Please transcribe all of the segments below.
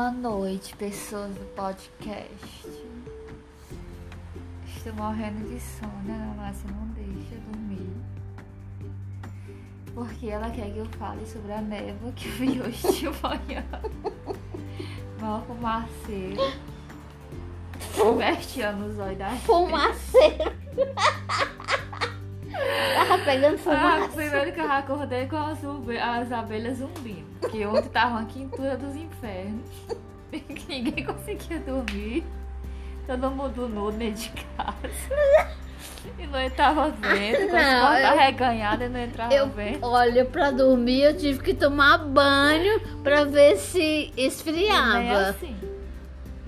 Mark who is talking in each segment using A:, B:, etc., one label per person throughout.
A: Boa noite, pessoas do podcast. Estou morrendo de sono, a Márcia não deixa dormir. Porque ela quer que eu fale sobre a névoa que eu vi hoje de manhã. Mal fumaceiro. Verteando os olhos da
B: Fumaceiro. Pegando
A: Ah,
B: fumaça.
A: primeiro que eu acordei com as, as abelhas zumbindo. Porque ontem tava uma quintura dos infernos. Que ninguém conseguia dormir. Todo mundo nu dentro de casa. E não entrava vento. As
B: Não,
A: portas
B: eu-
A: arreganhadas e não entrava
B: Eu,
A: vento.
B: olha, pra dormir eu tive que tomar banho pra ver se esfriava.
A: assim.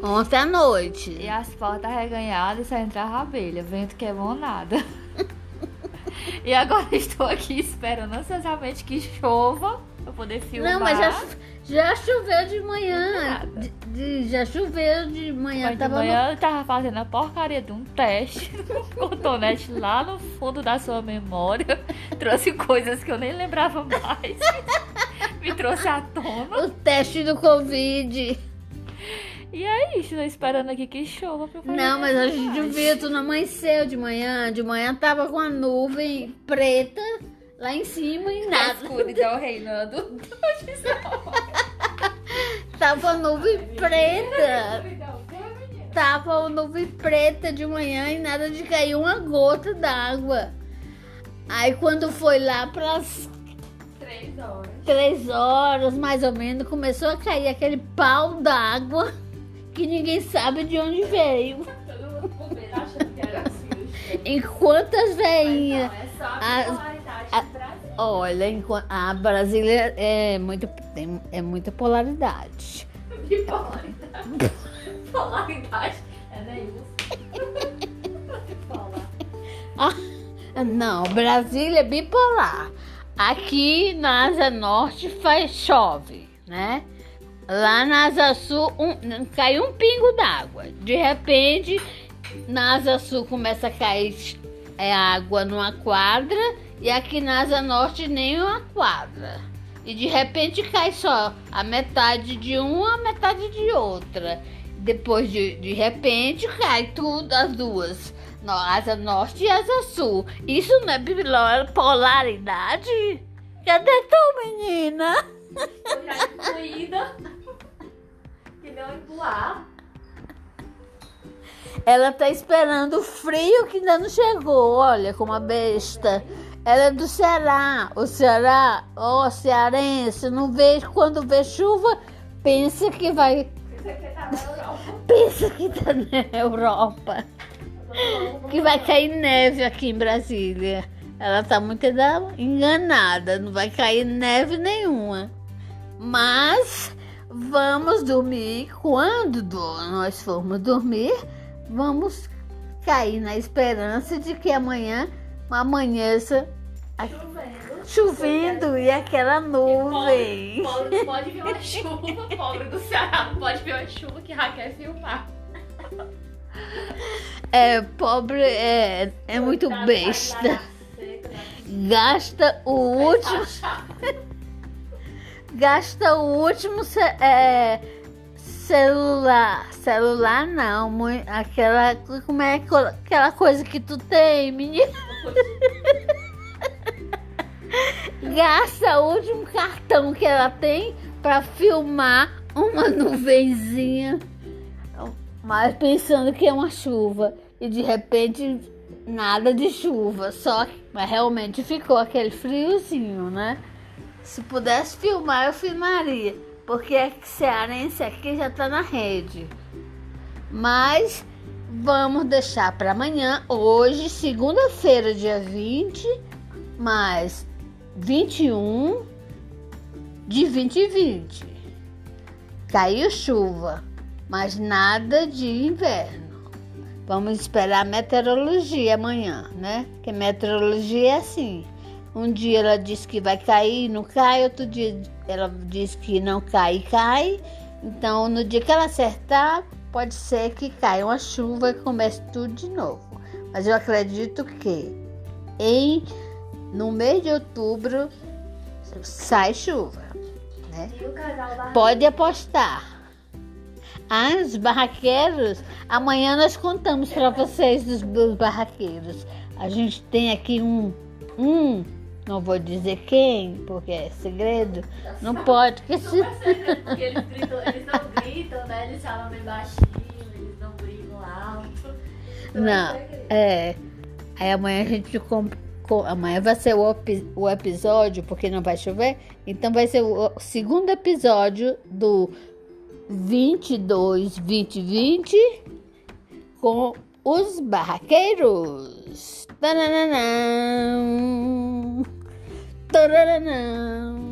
B: Ontem à noite.
A: E as portas arreganhadas e só entrava abelha. Vento que é bom nada. E agora estou aqui esperando ansiosamente que chova pra poder filmar.
B: Não, mas já, já choveu de manhã. De- de- já choveu de manhã.
A: Mas de
B: tava no-
A: manhã eu tava fazendo a porcaria de um teste no cotonete lá no fundo da sua memória. Trouxe coisas que eu nem lembrava mais. Me trouxe à tona.
B: o teste do Covid.
A: E é isso, tô esperando aqui que chova pra fazer
B: Não, mas a
A: filmagens.
B: viu, tu não amanheceu de manhã. De manhã tava com a nuvem preta lá em cima e
A: A
B: nada.
A: escuridão reinando. Hoje
B: Tava nuvem preta. Tava nuvem preta de manhã e nada de cair uma gota d'água. Aí quando foi lá pras
A: Três horas.
B: três horas, mais ou menos, começou a cair aquele pau d'água que ninguém sabe de onde veio.
A: Todo mundo com medo achando que era assim. o cheiro.
B: Enquanto as veinhas.
A: não, é só a bipolaridade
B: a-
A: do Brasil.
B: Olha, enquanto, a Brasília é muito, tem, é muita polaridade.
A: Bipolaridade. Polaridade. É.
B: Ah, não, Brasília é bipolar. Aqui na Asa Norte faz chove, né? Lá na Asa Sul um, cai um pingo d'água. De repente, na Asa Sul começa a cair é, água numa quadra e aqui na Asa Norte nem uma quadra. E de repente cai só a metade de uma, a metade de outra. Depois de, de repente cai tudo as duas. No, asa norte e asa sul. Isso não é polaridade? Cadê tu, menina?
A: Incluída. Que não empular.
B: Ela tá esperando o frio que ainda não chegou. Olha como a besta. Ela é do Ceará. O Ceará, ó, cearense, não vê quando vê chuva, pensa que vai.
A: Isso aqui tá na Europa.
B: Pensa que tá na Europa. Que vai cair neve aqui em Brasília. Ela tá muito enganada. Não vai cair neve nenhuma. Mas vamos dormir. Quando do- nós formos dormir, vamos cair na esperança de que amanhã amanheça
A: Chovendo.
B: chovendo e aquela nuvem.
A: Pobre, pode vir uma chuva. Pobre do Ceará não pode vir uma chuva que já quer filmar.
B: É, pobre é, é muito besta.
A: vai dar seca, né?
B: Gasta o último. Gasta o último é, celular. Celular não, mui- aquela. Como é que- aquela coisa que tu tem, menino? Gasta o último cartão que ela tem pra filmar uma nuvenzinha. Mas pensando que é uma chuva. E de repente nada de chuva. Só que mas realmente ficou aquele friozinho, né? Se pudesse filmar, eu filmaria. Porque é que cearense aqui já tá na rede. Mas vamos deixar para amanhã. Hoje, segunda-feira, dia 20, mais 21 de 2020. Caiu chuva, mas nada de inverno. Vamos esperar a meteorologia amanhã, né? Porque meteorologia é assim. Um dia ela diz que vai cair, não cai. Outro dia ela diz que não cai e cai. Então, no dia que ela acertar, pode ser que caia uma chuva e comece tudo de novo. Mas eu acredito que em no mês de outubro sai chuva, né?
A: E
B: Pode apostar. Ah, os barraqueiros. Amanhã nós contamos para vocês dos, dos barraqueiros. A gente tem aqui um, um, não vou dizer quem, porque é segredo. Não pode, porque se...
A: Porque eles, gritam, eles não gritam, né? Eles falam bem baixinho, eles não brigam alto. Então,
B: Não, é. Aí amanhã a gente com, com- amanhã vai ser o, o episódio, porque não vai chover. Então vai ser o segundo episódio do 22 2020 com os barraqueiros. Tananã. Da-da-da-da.